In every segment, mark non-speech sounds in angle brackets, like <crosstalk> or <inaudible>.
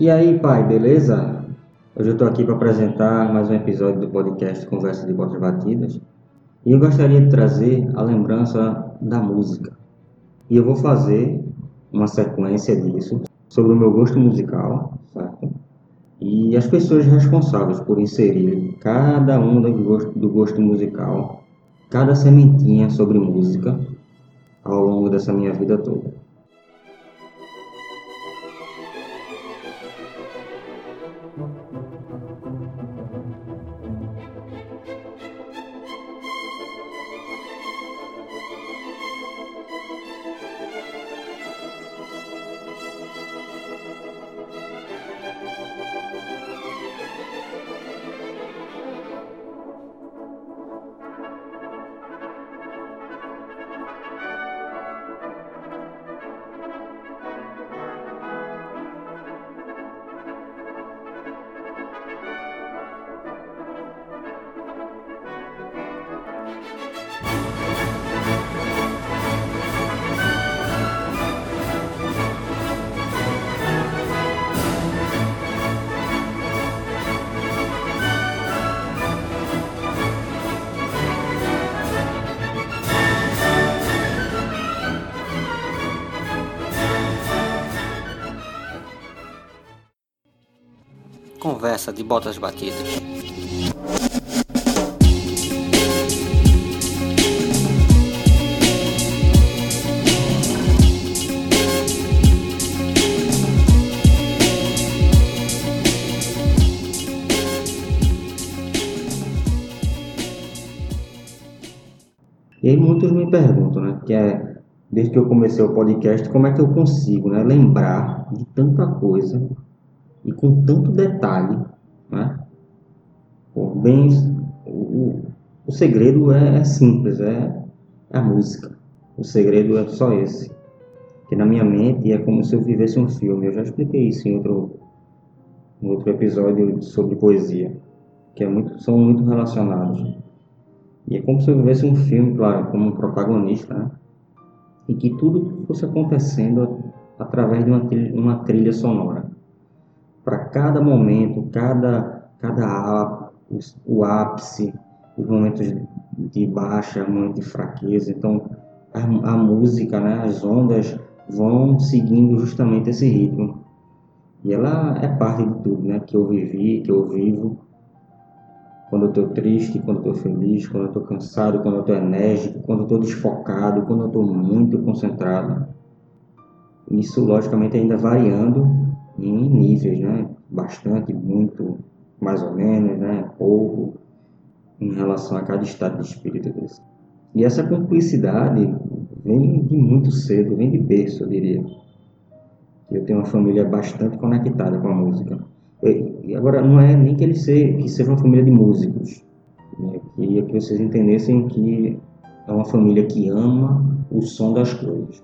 E aí, pai, beleza? Hoje eu estou aqui para apresentar mais um episódio do podcast Conversa de Botas Batidas e eu gostaria de trazer a lembrança da música. E eu vou fazer uma sequência disso sobre o meu gosto musical, certo? E as pessoas responsáveis por inserir cada um do gosto, do gosto musical, cada sementinha sobre música ao longo dessa minha vida toda. De botas batidas. E aí muitos me perguntam, né, que é desde que eu comecei o podcast, como é que eu consigo, né, lembrar de tanta coisa e com tanto detalhe, né? bem, o, o segredo é, é simples, é, é, a música. O segredo é só esse. Que na minha mente é como se eu vivesse um filme. Eu já expliquei isso em outro, em outro episódio sobre poesia, que é muito, são muito relacionados. E é como se eu vivesse um filme, claro, como um protagonista, né? E que tudo fosse acontecendo através de uma trilha, uma trilha sonora para cada momento, cada, cada o ápice, os momentos de baixa, momentos de fraqueza. Então, a, a música, né, as ondas vão seguindo justamente esse ritmo. E ela é parte de tudo, né, que eu vivi, que eu vivo. Quando eu estou triste, quando eu estou feliz, quando eu estou cansado, quando eu estou enérgico, quando eu estou desfocado, quando eu estou muito concentrado. Isso, logicamente, ainda variando em níveis, né? Bastante, muito, mais ou menos, né? Pouco, em relação a cada estado de espírito desse. E essa cumplicidade vem de muito cedo, vem de berço, eu diria. Eu tenho uma família bastante conectada com a música. E agora, não é nem que ele seja, que seja uma família de músicos. Eu queria que vocês entendessem que é uma família que ama o som das coisas.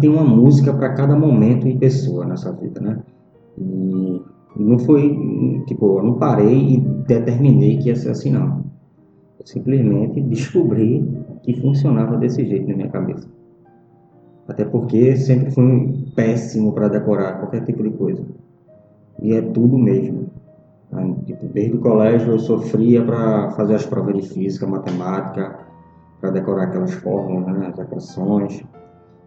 Tenho uma música para cada momento e pessoa nessa vida, né? E não foi, tipo, eu não parei e determinei que ia ser assim, não. Eu simplesmente descobri que funcionava desse jeito na minha cabeça. Até porque sempre fui péssimo para decorar qualquer tipo de coisa. E é tudo mesmo. Tipo, desde o colégio eu sofria para fazer as provas de física, matemática, para decorar aquelas fórmulas, né, as equações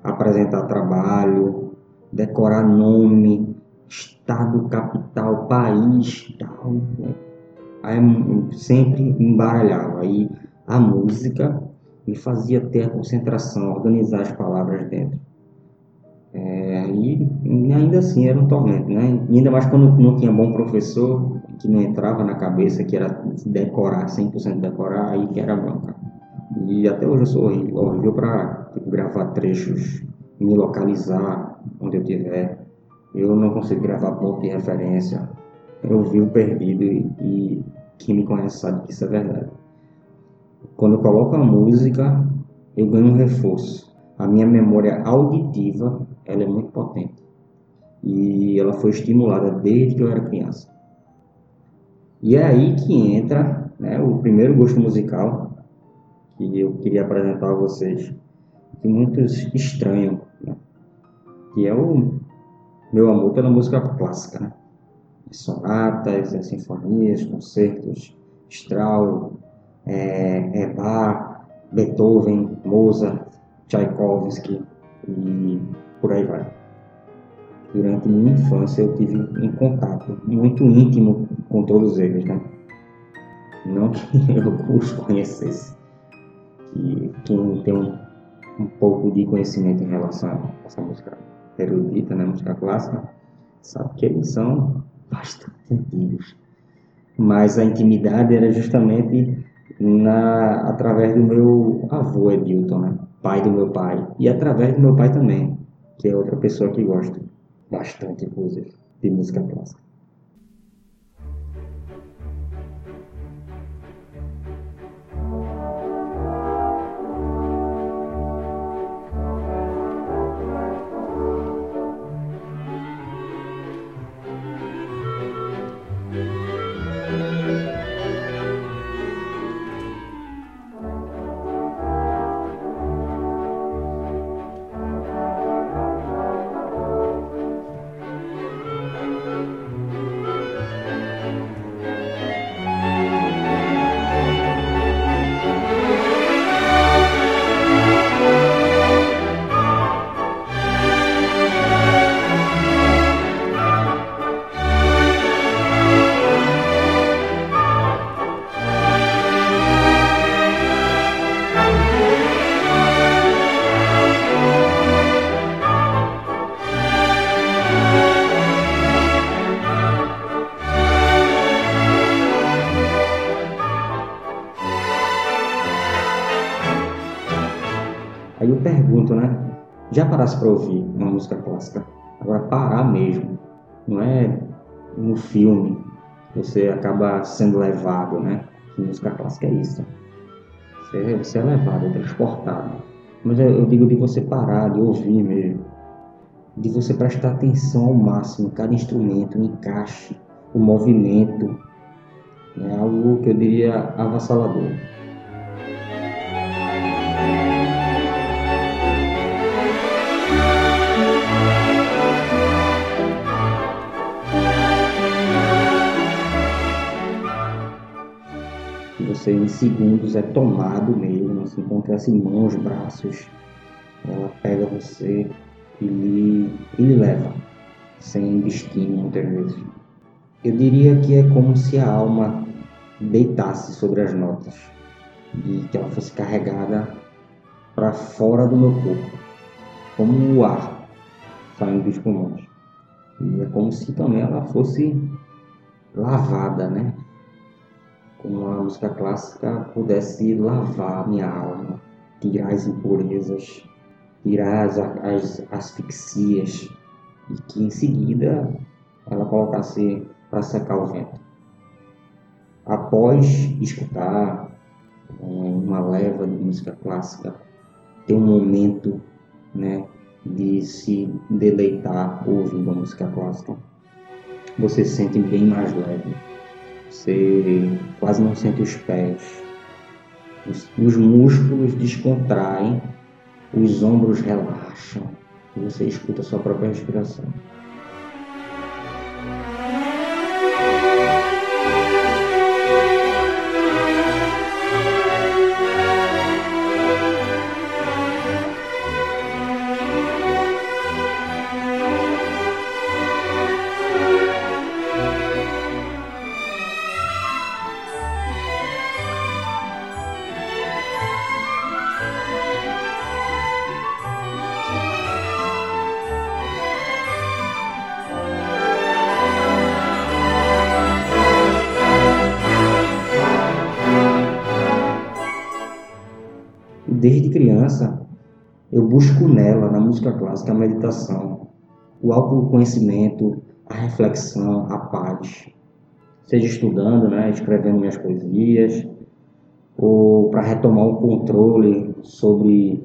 apresentar trabalho, decorar nome, estado, capital, país, tal. Né? Aí sempre embaralhava. Aí a música me fazia ter a concentração, organizar as palavras dentro. É, e ainda assim era um tormento, né? Ainda mais quando não tinha bom professor, que não entrava na cabeça, que era decorar, 100% decorar, aí que era bronca. E até hoje eu sou horrível, horrível para tipo, gravar trechos, me localizar onde eu estiver. Eu não consigo gravar ponto de referência. Eu vi o perdido e, e quem me conhece sabe que isso é verdade. Quando eu coloco a música, eu ganho um reforço. A minha memória auditiva ela é muito potente e ela foi estimulada desde que eu era criança. E é aí que entra né, o primeiro gosto musical que eu queria apresentar a vocês, que muitos estranham, né, que é o meu amor pela música clássica. Né? Sonatas, sinfonias, concertos, Strauss, é, é Bach, Beethoven, Mozart, Tchaikovsky e por aí vai. Durante minha infância eu tive um contato muito íntimo com todos eles, né? Não que <laughs> eu os conhecesse. Que quem tem um, pouco de conhecimento em relação a essa música erudita, né, música clássica, sabe que eles são bastante antigos. Mas a intimidade era justamente na, através do meu avô Edilton, né? pai do meu pai, e através do meu pai também, que é outra pessoa que gosta bastante, inclusive, de música clássica. Para ouvir uma música clássica? Agora parar mesmo, não é no filme você acaba sendo levado, né? Música clássica é isso. Você, você é levado, é transportado. Mas eu, digo de você parar, de ouvir mesmo. De você prestar atenção ao máximo cada instrumento, o encaixe, o movimento. É algo que eu diria avassalador. Você em segundos é tomado mesmo, assim, como tivesse mãos, braços. Ela pega você e lhe, e lhe leva, sem destino muitas vezes. Eu diria que é como se a alma deitasse sobre as notas, e que ela fosse carregada para fora do meu corpo, como o ar saindo dos pulmões. E é como se também ela fosse lavada, né? Como a música clássica pudesse lavar minha alma, tirar as impurezas, tirar as, as asfixias e que em seguida ela colocasse para secar o vento. Após escutar uma leva de música clássica, ter um momento né, de se deleitar ouvindo a música clássica, você se sente bem mais leve você quase não sente os pés. Os, os músculos descontraem, os ombros relaxam e você escuta a sua própria respiração. Criança, eu busco nela, na música clássica, a meditação. o autoconhecimento, a reflexão, a paz. Seja estudando, né, escrevendo minhas poesias, ou para retomar o controle sobre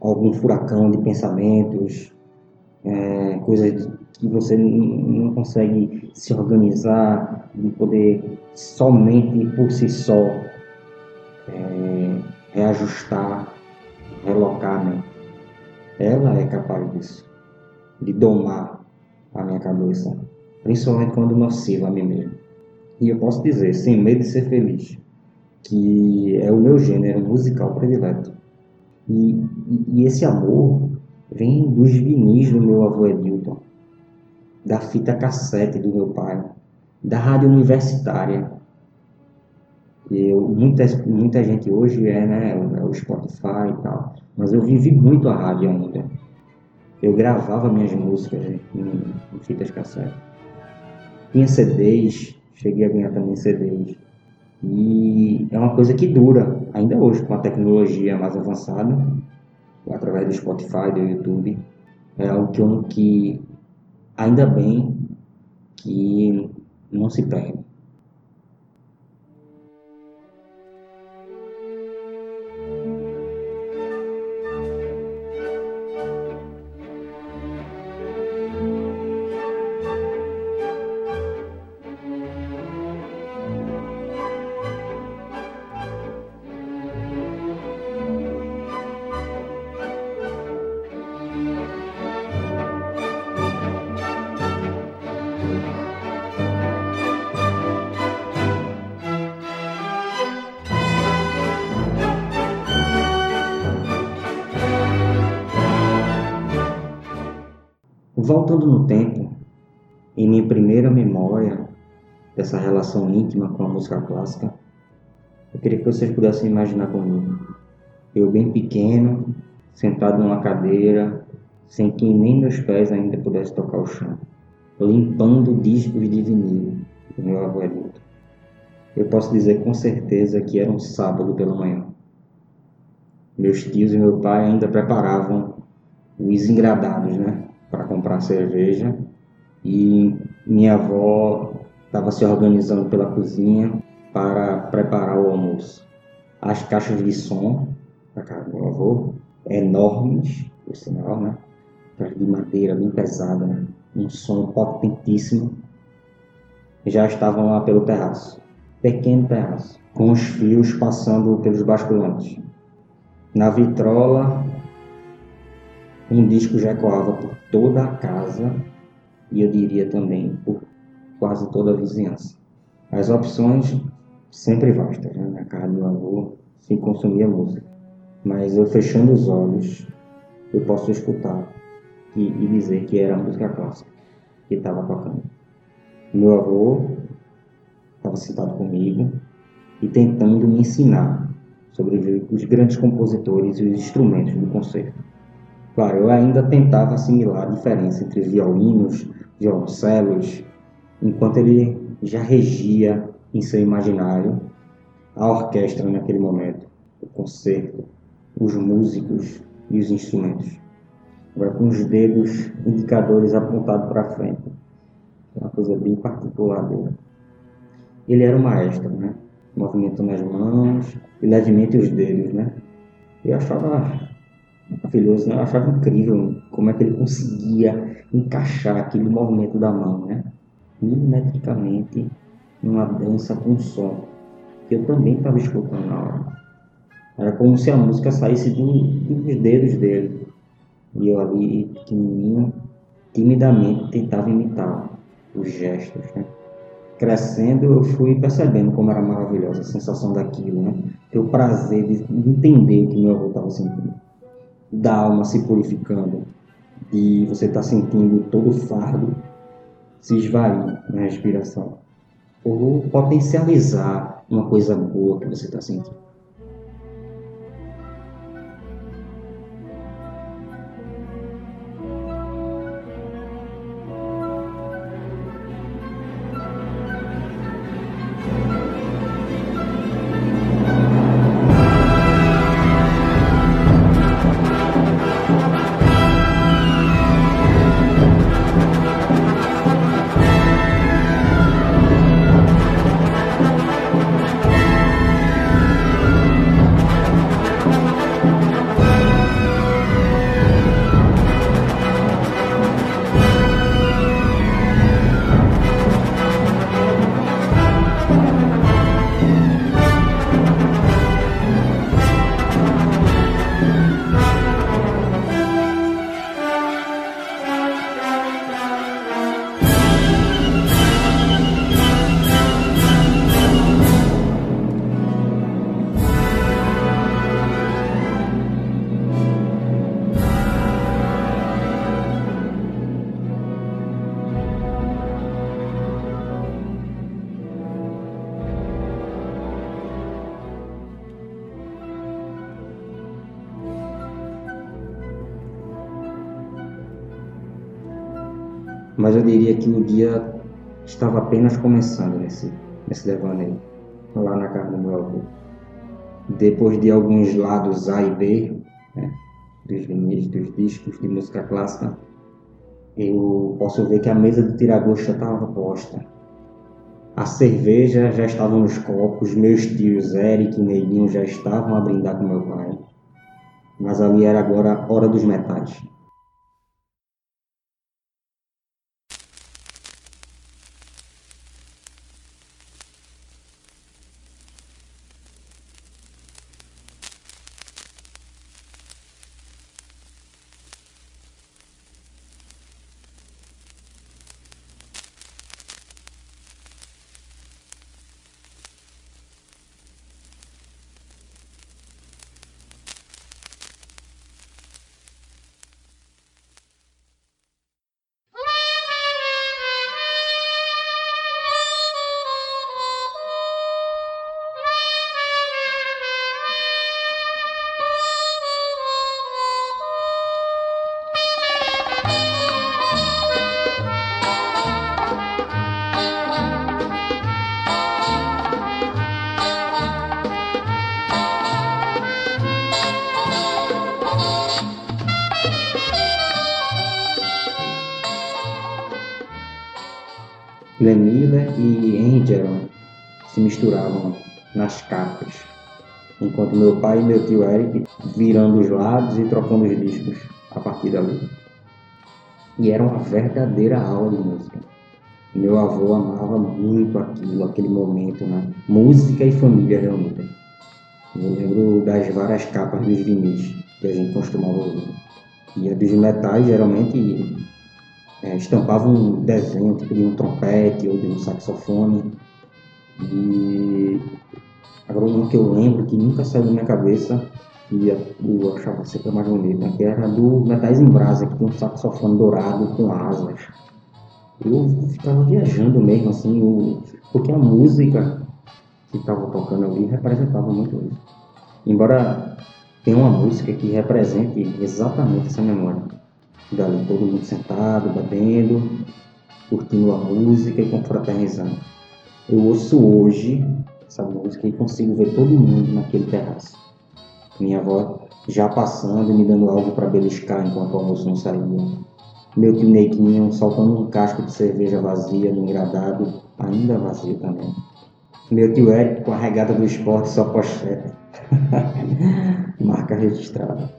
algum furacão de pensamentos, é, coisas que você não consegue se organizar, de poder somente por si só é, reajustar, relocar a mente. Ela é capaz disso, de domar a minha cabeça, principalmente quando nociva a mim mesmo. E eu posso dizer, sem medo de ser feliz, que é o meu gênero musical predileto. E, e esse amor vem dos vinis do meu avô Edilton, da fita cassete do meu pai, da rádio universitária. Eu, muita, muita gente hoje é, né, é o Spotify e tal, mas eu vivi muito a rádio ainda. Eu gravava minhas músicas em, em fitas cassete. Tinha CDs, cheguei a ganhar também CDs. E é uma coisa que dura, ainda hoje, com a tecnologia mais avançada, através do Spotify, do YouTube. É algo que, que ainda bem que não se perde. Dessa relação íntima com a música clássica, eu queria que vocês pudessem imaginar comigo. Eu bem pequeno, sentado numa cadeira, sem que nem meus pés ainda pudessem tocar o chão, limpando discos de vinil do meu avô adulto. Eu posso dizer com certeza que era um sábado pela manhã. Meus tios e meu pai ainda preparavam os engradados, né? para comprar cerveja e minha avó estava se organizando pela cozinha para preparar o almoço. As caixas de som da casa do avô, enormes, por sinal, né? Caixas de madeira bem pesada, né? um som potentíssimo, já estavam lá pelo terraço, pequeno terraço, com os fios passando pelos basculantes. Na vitrola, um disco já ecoava por toda a casa e eu diria também por quase toda a vizinhança. As opções sempre vastas, né? na casa do meu avô se consumia música, mas eu fechando os olhos eu posso escutar e, e dizer que era a música clássica que estava tocando. Meu avô estava sentado comigo e tentando me ensinar sobre os grandes compositores e os instrumentos do concerto. Claro, eu ainda tentava assimilar a diferença entre violinos, violoncelos, enquanto ele já regia em seu imaginário a orquestra naquele momento, o concerto, os músicos e os instrumentos. Agora com os dedos indicadores apontados para frente. É uma coisa bem particular dele. Ele era um maestro, né? Movimentando as mãos e levemente os dedos, né? Eu achava maravilhoso, né? Eu achava incrível como é que ele conseguia encaixar aquele movimento da mão, né? Milimetricamente numa dança com som, que eu também estava escutando na hora. Era como se a música saísse dos dedos dele. E eu ali, pequenininho, timidamente tentava imitar os gestos, né? Crescendo, eu fui percebendo como era maravilhosa a sensação daquilo, né? Ter o prazer de entender o que meu avô estava sentindo da alma se purificando e você está sentindo todo o fardo se esvair na respiração ou potencializar uma coisa boa que você está sentindo. Dia estava apenas começando nesse, nesse devaneio, lá na casa do meu avô. Depois de alguns lados A e B, né, dos vinis, dos discos de música clássica, eu posso ver que a mesa de tiragosto estava posta. A cerveja já estava nos copos, meus tios Eric e Neguinho já estavam a brindar com meu pai. Mas ali era agora hora dos metais. Enquanto meu tio Eric virando os lados e trocando os discos a partir dali. E era uma verdadeira aula de música. Meu avô amava muito aquilo, aquele momento, né? Música e família reunida. Eu lembro das várias capas dos vinis que a gente costumava ouvir. E a dos metais geralmente é, estampava um desenho tipo de um trompete ou de um saxofone. E agora um que eu lembro que nunca saiu da minha cabeça e eu achava sempre mais bonito, que era do Metais em Brasa, que tem um saxofone dourado com asas. Eu ficava viajando mesmo, assim, o, porque a música que estava tocando ali representava muito isso. Embora tenha uma música que represente exatamente essa memória dali todo mundo sentado, bebendo, curtindo a música e confraternizando. Eu ouço hoje essa música e consigo ver todo mundo naquele terraço. Minha avó já passando e me dando algo para beliscar enquanto o almoço não saía. Meu tio Neguinho soltando um casco de cerveja vazia no engradado, ainda vazio também. Meu tio Eric com a regata do esporte só pochete. <laughs> Marca registrada.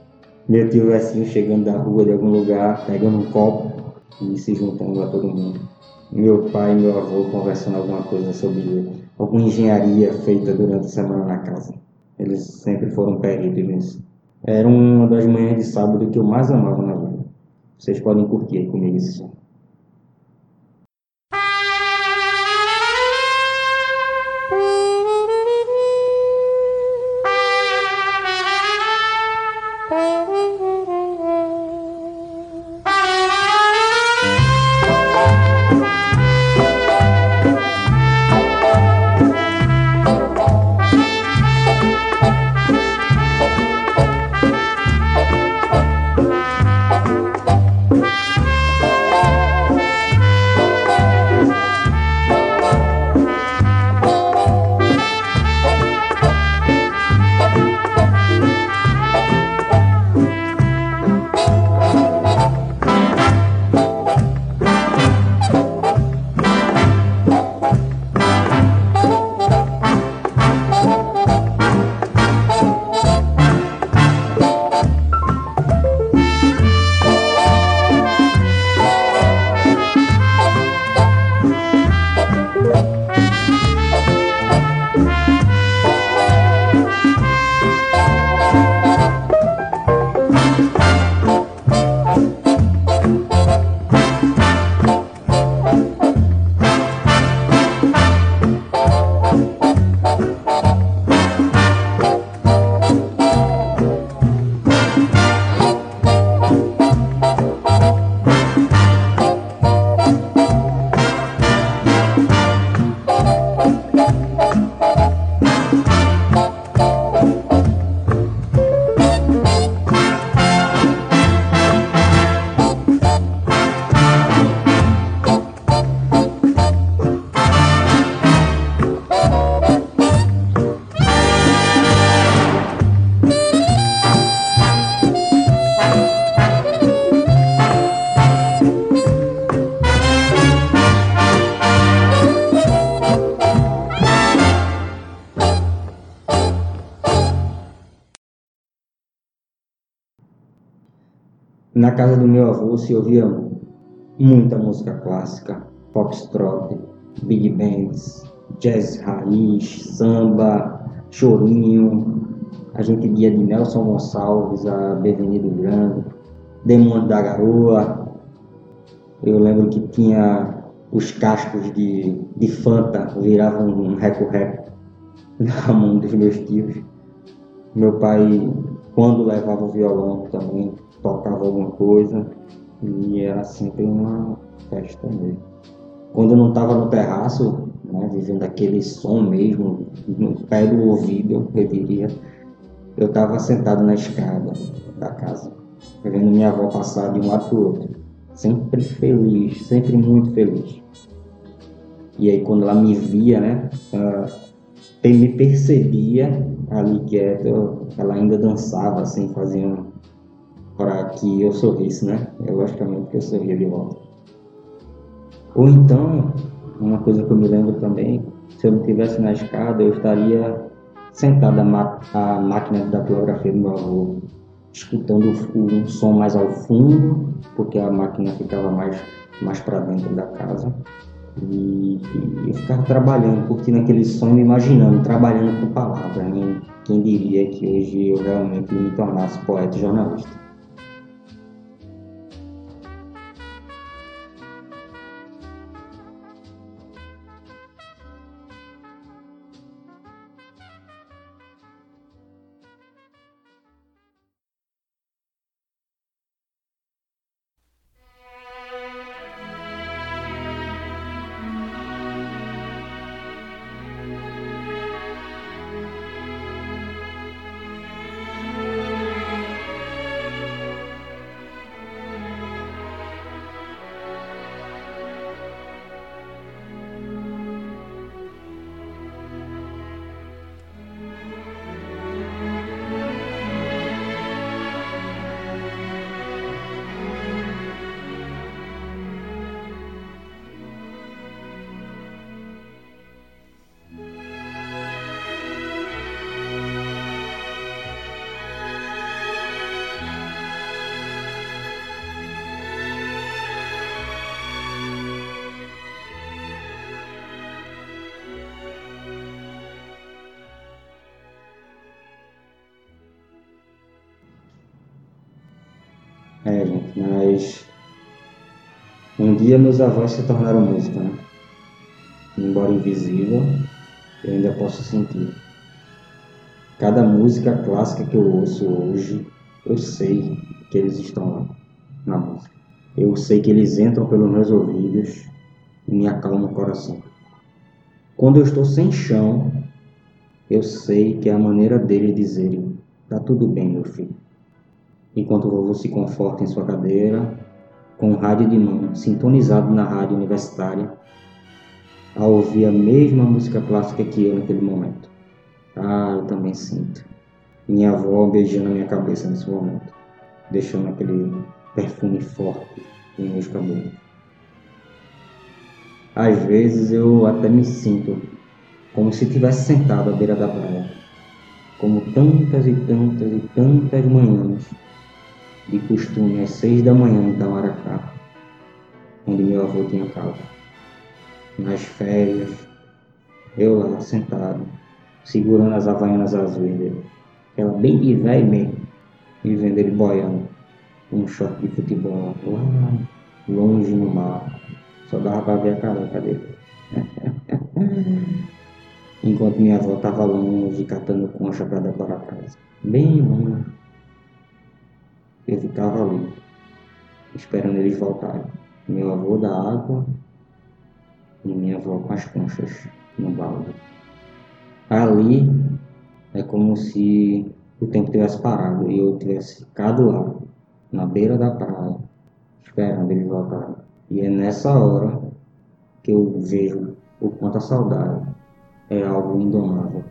Meu tio assim chegando da rua de algum lugar, pegando um copo e se juntando a todo mundo. Meu pai e meu avô conversando alguma coisa sobre alguma engenharia feita durante a semana na casa. Eles sempre foram peritos nisso. Era uma das manhãs de sábado que eu mais amava na vida. Vocês podem curtir comigo isso. Na casa do meu avô se ouvia muita música clássica, foxtrot, big bands, jazz raiz, samba, chorinho. A gente ia de Nelson Gonçalves a Bevenido Grande, Demônio da Garoa. Eu lembro que tinha os cascos de, de Fanta, viravam um reco-reco na <laughs> mão dos meus tios. Meu pai, quando levava o violão também, tocava alguma coisa e era sempre uma festa mesmo. Quando eu não estava no terraço, né, vivendo aquele som mesmo, no pé do ouvido, eu diria, eu estava sentado na escada da casa, vendo minha avó passar de um lado para o outro, sempre feliz, sempre muito feliz. E aí quando ela me via, né, ela me percebia ali quieto, ela ainda dançava assim, fazia um, para que eu sorrisse, né? É logicamente que eu sorria de volta. Ou então, uma coisa que eu me lembro também, se eu não estivesse na escada, eu estaria sentado a máquina da datilografia do meu avô, escutando um som mais ao fundo, porque a máquina ficava mais, mais para dentro da casa. E, e, eu ficava trabalhando, curtindo aquele som, imaginando, trabalhando com palavras. Né? Quem diria que hoje eu realmente me tornasse poeta e jornalista. É, gente, mas um dia meus avós se tornaram música, né? Embora invisível, eu ainda posso sentir. Cada música clássica que eu ouço hoje, eu sei que eles estão lá na música. Eu sei que eles entram pelos meus ouvidos e me acalmam o coração. Quando eu estou sem chão, eu sei que é a maneira deles dizerem: tá tudo bem, meu filho enquanto o vovô se conforta em sua cadeira, com o rádio de mão sintonizado na rádio universitária, a ouvir a mesma música clássica que eu naquele momento. Ah, eu também sinto. Minha avó beijando a minha cabeça nesse momento, deixando aquele perfume forte em meus cabelos. Às vezes eu até me sinto como se estivesse sentado à beira da praia, como tantas e tantas e tantas manhãs de costume às seis da manhã em Tamaracá, onde meu avô tinha casa. Nas férias, eu lá sentado, segurando as havaianas azuis dele, aquela bem de velho mesmo, e vendo ele boiando, um short de futebol lá longe no mar, só dava pra ver a careca dele. <laughs> Enquanto minha avó estava longe, catando concha para decorar a casa. Bem longe ficava ali, esperando eles voltarem. Meu avô da água e minha avó com as conchas no balde. Ali é como se o tempo tivesse parado e eu tivesse ficado lá, na beira da praia, esperando eles voltarem. E é nessa hora que eu vejo o quanto a saudade é algo indomável.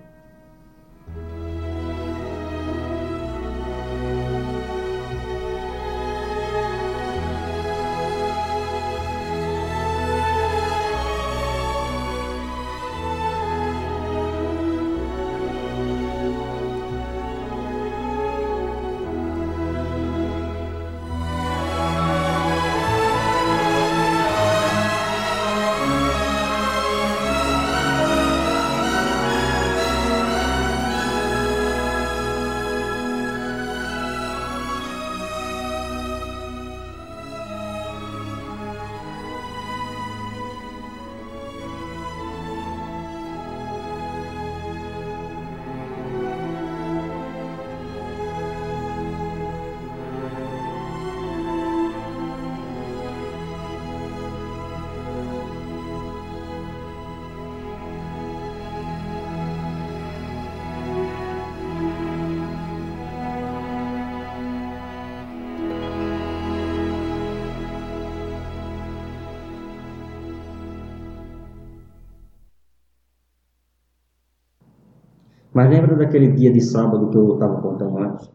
Mas lembra daquele dia de sábado que eu estava contando antes?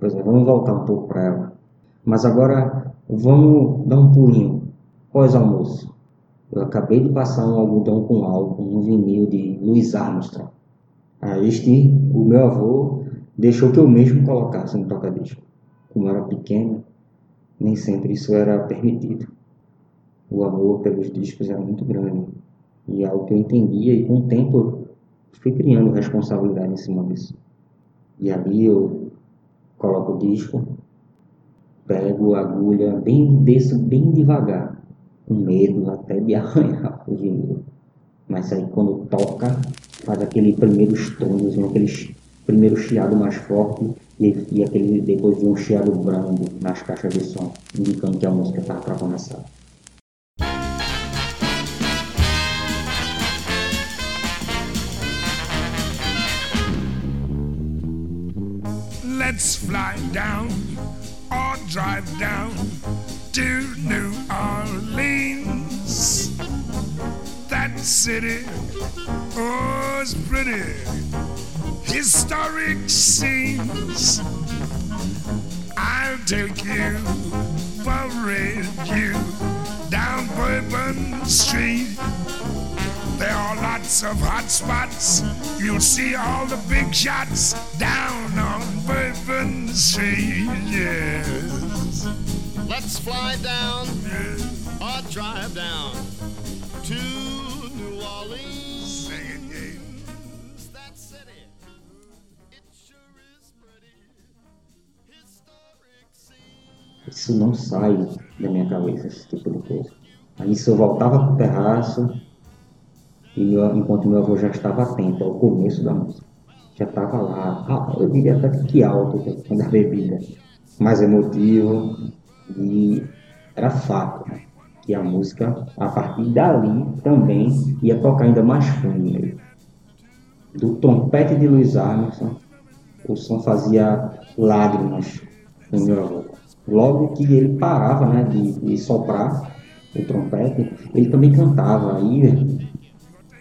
Pois é, vamos voltar um pouco para ela. Mas agora vamos dar um pulinho pós-almoço. Eu acabei de passar um algodão com álcool, um vinil de Louis Armstrong. A este, o meu avô deixou que eu mesmo colocasse no toca-disco. Como era pequeno, nem sempre isso era permitido. O amor pelos discos era muito grande. E é algo que eu entendia, e com o tempo fui criando responsabilidade em cima disso. E ali eu coloco o disco, pego a agulha, bem desço bem devagar, com medo até de <laughs> arranhar o vinil. Mas aí quando toca, faz aquele primeiro estrondo, aquele primeiro chiado mais forte e, e aquele depois de um chiado brando nas caixas de som, indicando que a música estava para começar. Fly down or drive down to New Orleans. That city oh, pretty, historic scenes. I'll take you, parade you down Bourbon Street. There are lots of hot spots. You'll see all the big shots down on Bourbon Street. Yes. Let's fly down or drive down to New Orleans. That city, it sure is pretty. Historic scene. Isso não sai da minha cabeça, esse tipo de coisa. Aí se eu voltava pro terraço, e enquanto meu avô já estava atento ao começo da música. Já estava lá, ah, eu diria até que alto quando a bebida, mais emotivo e era fato né? que a música, a partir dali, também ia tocar ainda mais fundo. Do trompete de Luiz Armstrong, o som fazia lágrimas no meu avô. Logo que ele parava né, de, de soprar o trompete, ele também cantava. Aí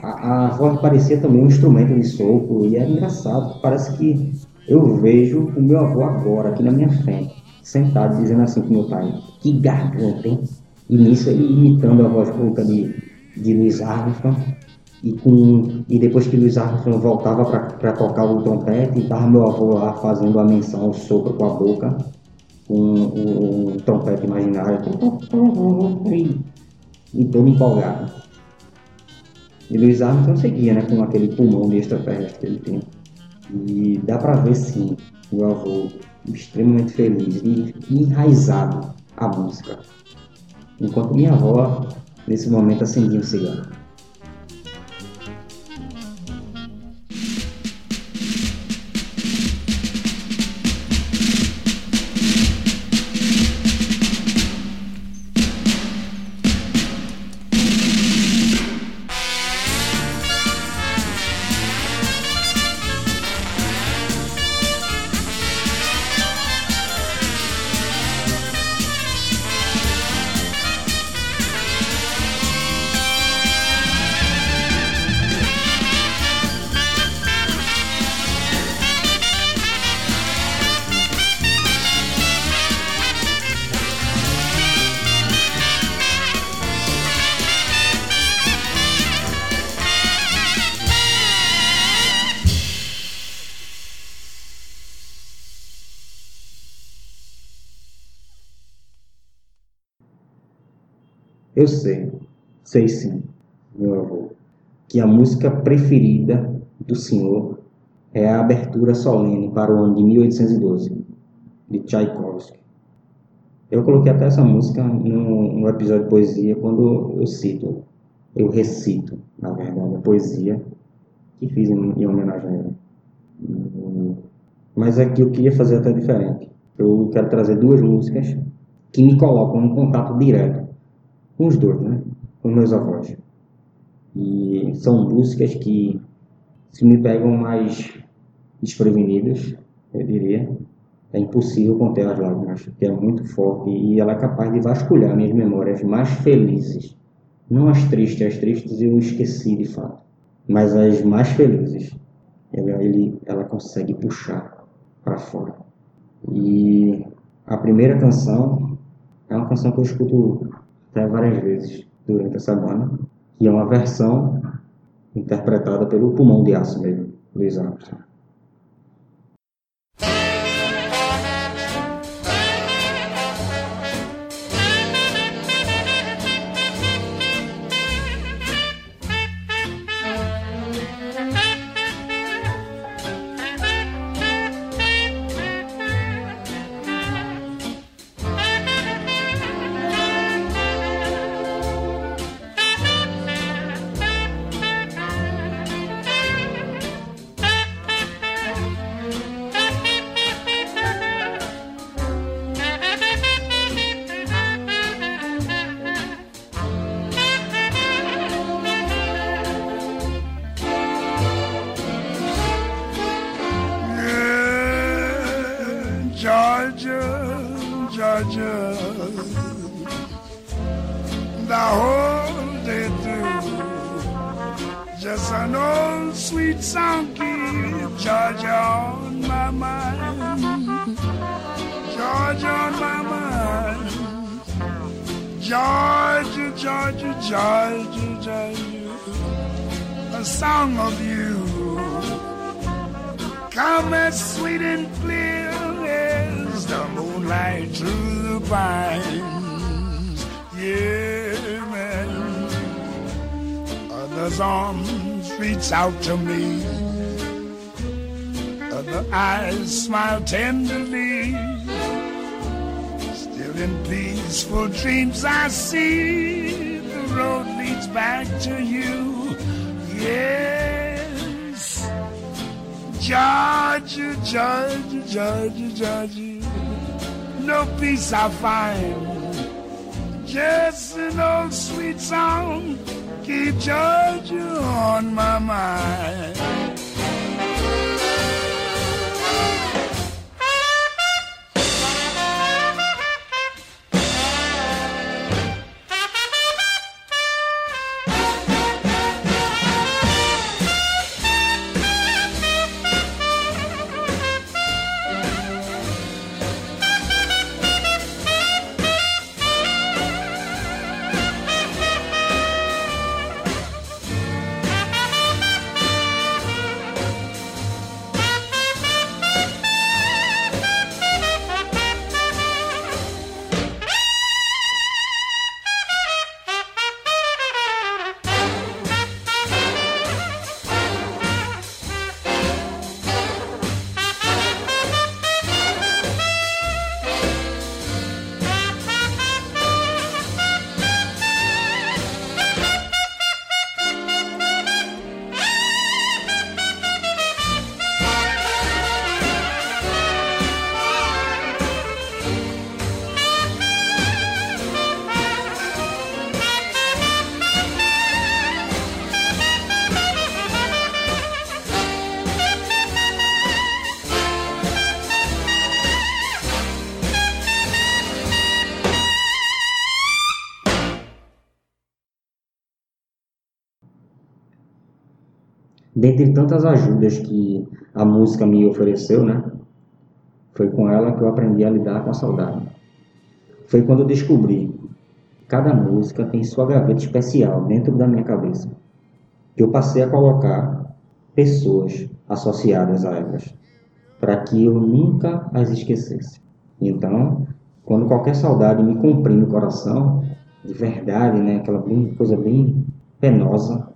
a, voz parecia também um instrumento de sopro e era engraçado. Parece que eu vejo o meu avô agora, aqui na minha frente, sentado, dizendo assim com meu pai: Que garganta, hein? E nisso ele imitando a voz rouca de, de Luiz Armstrong. E, com, e depois que Luiz Armstrong voltava para tocar o trompete, estava meu avô lá fazendo a menção, o sopro com a boca, com o, o trompete imaginário, e todo empolgado. E Luiz Armstrong seguia, né, com aquele pulmão de extraterrestre que ele. E dá para ver, sim, o avô extremamente feliz e enraizado a música. Enquanto minha avó, nesse momento, acendia um cigarro. Eu sei, sei sim, meu avô, que a música preferida do senhor é a abertura solene para o ano de 1812, de Tchaikovsky. Eu coloquei até essa música no, no episódio de poesia quando eu cito, eu recito, na verdade, a poesia que fiz em, em homenagem a ele. Mas aqui eu queria fazer até diferente. Eu quero trazer duas músicas que me colocam em contato direto os dois, né? Com meus avós. E são músicas que se me pegam mais desprevenidas, eu diria. É impossível conter as lágrimas, porque é muito forte e ela é capaz de vasculhar minhas memórias mais felizes. Não as tristes, as tristes eu esqueci de fato, mas as mais felizes. ela, ele, ela consegue puxar para fora. E a primeira canção é uma canção que eu escuto até várias vezes durante a semana, que é uma versão interpretada pelo Pulmão de Aço mesmo, Louis Armstrong. Georgia, Georgia, Georgia, a song of you. Come as sweet and clear as the moonlight through the pines. Yeah, man. Other's arms reach out to me. Other eyes smile tenderly in peaceful dreams, I see the road leads back to you. Yes, Georgia, Georgia, Georgia, Georgia. No peace I find, just an old sweet song keep Georgia on my mind. Dentre tantas ajudas que a música me ofereceu, né? Foi com ela que eu aprendi a lidar com a saudade. Foi quando eu descobri que cada música tem sua gaveta especial dentro da minha cabeça. Que eu passei a colocar pessoas associadas a elas, para que eu nunca as esquecesse. Então, quando qualquer saudade me comprime o coração, de verdade, né, aquela coisa bem penosa,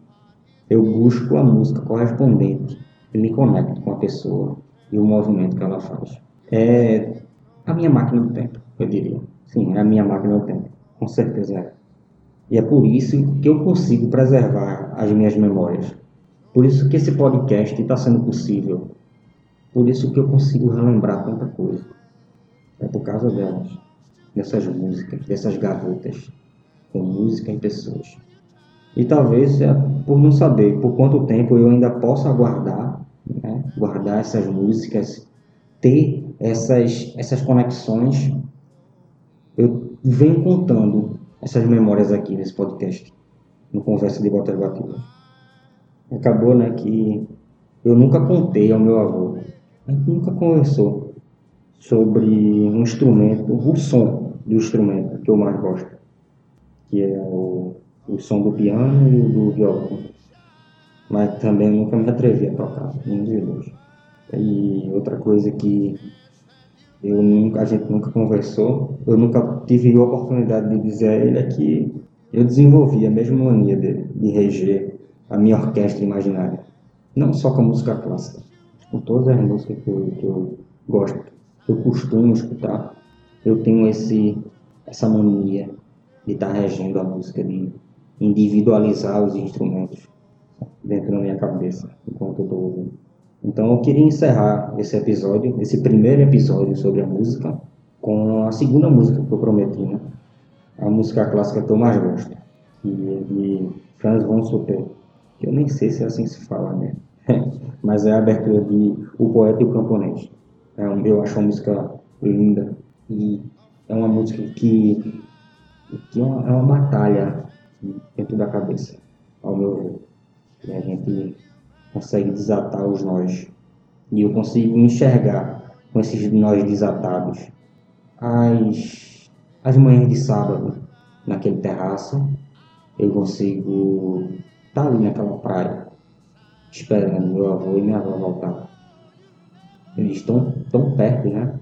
eu busco a música correspondente e me conecto com a pessoa e o movimento que ela faz. É a minha máquina do tempo, eu diria. Sim, é a minha máquina do tempo, com certeza é. E é por isso que eu consigo preservar as minhas memórias. Por isso que esse podcast está sendo possível. Por isso que eu consigo relembrar tanta coisa. É por causa delas, dessas músicas, dessas gavetas, com música e pessoas. E talvez é por não saber por quanto tempo eu ainda possa guardar, né? guardar essas músicas, ter essas, essas conexões. Eu venho contando essas memórias aqui nesse podcast, no Conversa de Bota Batida. Acabou, né, que eu nunca contei ao meu avô, a gente nunca conversou sobre um instrumento, o som do instrumento que eu mais gosto, que é o, o som do piano e o do violão. Mas também nunca me atrevi a tocar, nenhum dos dois. E outra coisa que eu nunca, a gente nunca conversou, eu nunca tive a oportunidade de dizer a ele é que eu desenvolvi a mesma mania de, de reger a minha orquestra imaginária. Não só com a música clássica, com todas as músicas que eu, que eu gosto, que eu costumo escutar, eu tenho esse, essa mania de estar regendo a música, de individualizar os instrumentos dentro da minha cabeça enquanto eu estou ouvindo. Então eu queria encerrar esse episódio, esse primeiro episódio sobre a música, com a segunda música que eu prometi, né? A música clássica que eu mais gosto, que é de Franz von Super, que eu nem sei se é assim se fala, né? <laughs> Mas é a abertura de O Poeta e o Camponês. É um, eu acho uma música linda e é uma música que, que é, uma, é uma batalha dentro da cabeça, ao meu ver. E a gente consegue desatar os nós. E eu consigo enxergar com esses nós desatados as, as manhãs de sábado naquele terraço. Eu consigo estar tá ali naquela praia, esperando meu avô e minha avó voltar. Eles estão tão perto, né?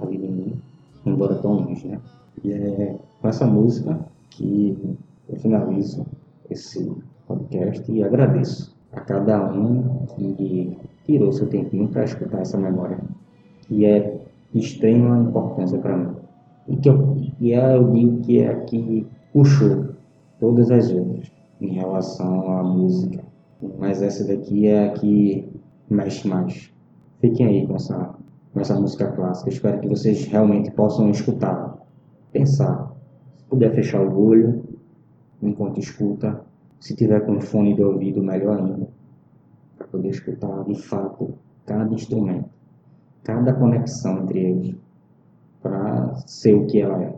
Ali de mim, embora tão longe, né? E é com essa música que eu finalizo esse podcast e agradeço a cada um que tirou seu tempinho para escutar essa memória, que é de extrema importância para mim. E que eu, e é, eu digo que é a que puxou todas as outras em relação à música. Mas essa daqui é a que mexe mais. Fiquem aí com essa, com essa música clássica. Espero que vocês realmente possam escutar, pensar. Se puder fechar o olho enquanto escuta, se tiver com fone de ouvido, melhor ainda, para poder escutar de fato cada instrumento, cada conexão entre eles, para ser o que ela é.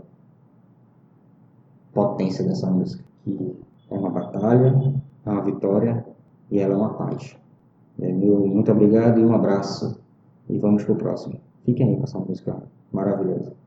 Potência dessa música, que é uma batalha, é uma vitória e ela é uma paz. É meu muito obrigado e um abraço. E vamos pro próximo. Fiquem aí com essa música maravilhosa.